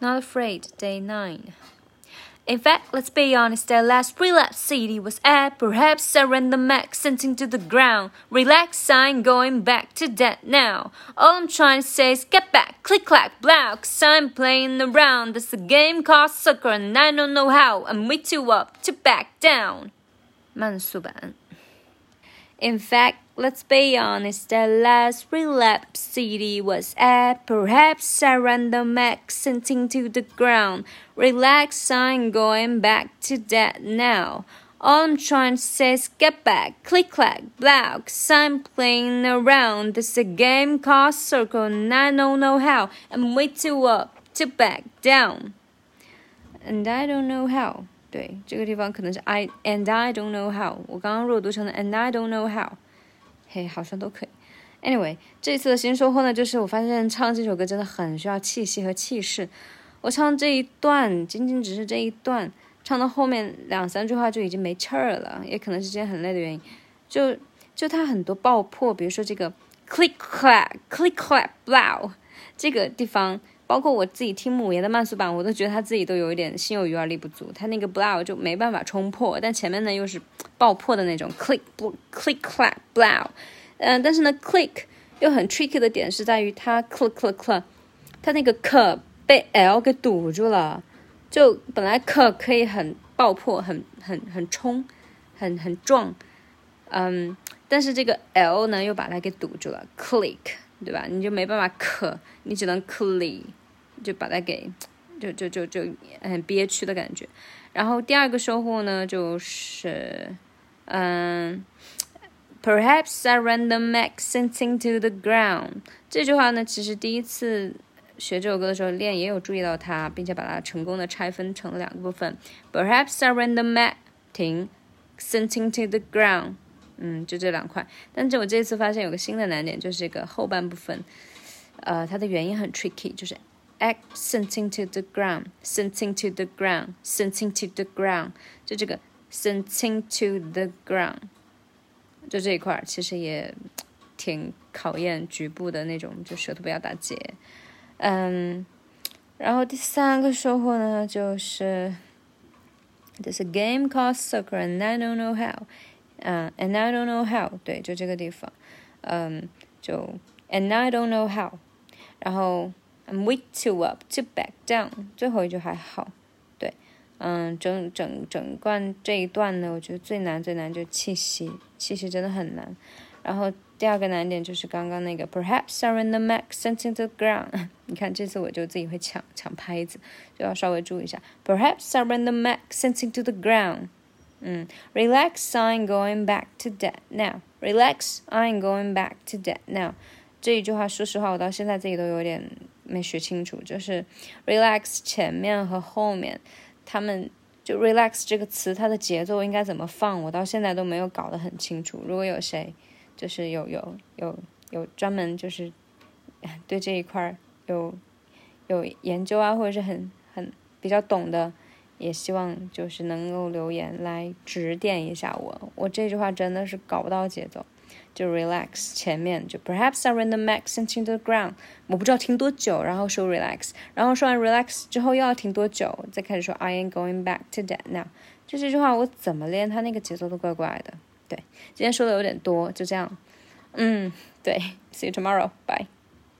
Not Afraid, Day 9. In fact, let's be honest, that last relapse CD was at perhaps I ran the max sinking to the ground. Relax, I ain't going back to that now. All I'm trying to say is get back, click clack, blow, cause I'm playing around. It's a game called soccer and I don't know how. I'm way too up to back down. 慢速版 In fact, let's be honest, the last relapse CD was at perhaps a random accenting to the ground. Relax, I'm going back to that now. All I'm trying to say is get back, click clack, cause I'm playing around. It's a game called Circle and I don't know how. I'm way too up to back down. And I don't know how. 对，这个地方可能是 I and I don't know how。我刚刚弱读成了 and I don't know how，嘿，好像都可以。Anyway，这次的新收获呢，就是我发现唱这首歌真的很需要气息和气势。我唱这一段，仅仅只是这一段，唱到后面两三句话就已经没气儿了，也可能是今天很累的原因。就就它很多爆破，比如说这个 click clap click clap blow 这个地方。包括我自己听母爷的慢速版，我都觉得他自己都有一点心有余而力不足，他那个 blow 就没办法冲破，但前面呢又是爆破的那种 click click clap blow，嗯，但是呢 click 又很 tricky 的点是在于它 click click click，它那个 k 被 l 给堵住了，就本来 k 可以很爆破，很很很冲，很很壮，嗯，但是这个 l 呢又把它给堵住了，click 对吧？你就没办法 k，你只能 click。就把它给，就就就就很憋屈的感觉。然后第二个收获呢，就是，嗯，Perhaps I ran the max sinking to the ground。这句话呢，其实第一次学这首歌的时候练也有注意到它，并且把它成功的拆分成了两个部分。Perhaps I ran the max 停，sent into the ground。嗯，就这两块。但是我这次发现有个新的难点，就是这个后半部分，呃，它的元音很 tricky，就是。sinking to the ground, sinking to the ground, sinking to the ground，就这个 sinking to the ground，就这一块其实也挺考验局部的那种，就舌头不要打结。嗯，然后第三个收获呢，就是 There's a game called soccer and I don't know how，嗯，and I don't know how，对，就这个地方，嗯，就 and I don't know how，然后。 I'm way too up to back down。最后一句还好，对，嗯，整整整段这一段呢，我觉得最难最难就气息，气息真的很难。然后第二个难点就是刚刚那个 Perhaps I'm in the max sinking to the ground。你看这次我就自己会抢抢拍子，就要稍微注意一下。Perhaps I'm in the max sinking to the ground。嗯，Relax, I'm going back to that now. Relax, I'm going back to that now。这一句话，说实话，我到现在自己都有点。没学清楚，就是 relax 前面和后面，他们就 relax 这个词，它的节奏应该怎么放，我到现在都没有搞得很清楚。如果有谁就是有有有有专门就是 对这一块有有研究啊，或者是很很比较懂的，也希望就是能够留言来指点一下我。我这句话真的是搞不到节奏。就 relax 前面就 perhaps I ran the max into the ground，我不知道停多久，然后说 relax，然后说完 relax 之后又要停多久，再开始说 I am going back to that now。就这句话我怎么练，它那个节奏都怪怪的。对，今天说的有点多，就这样。嗯，对，see you tomorrow，bye。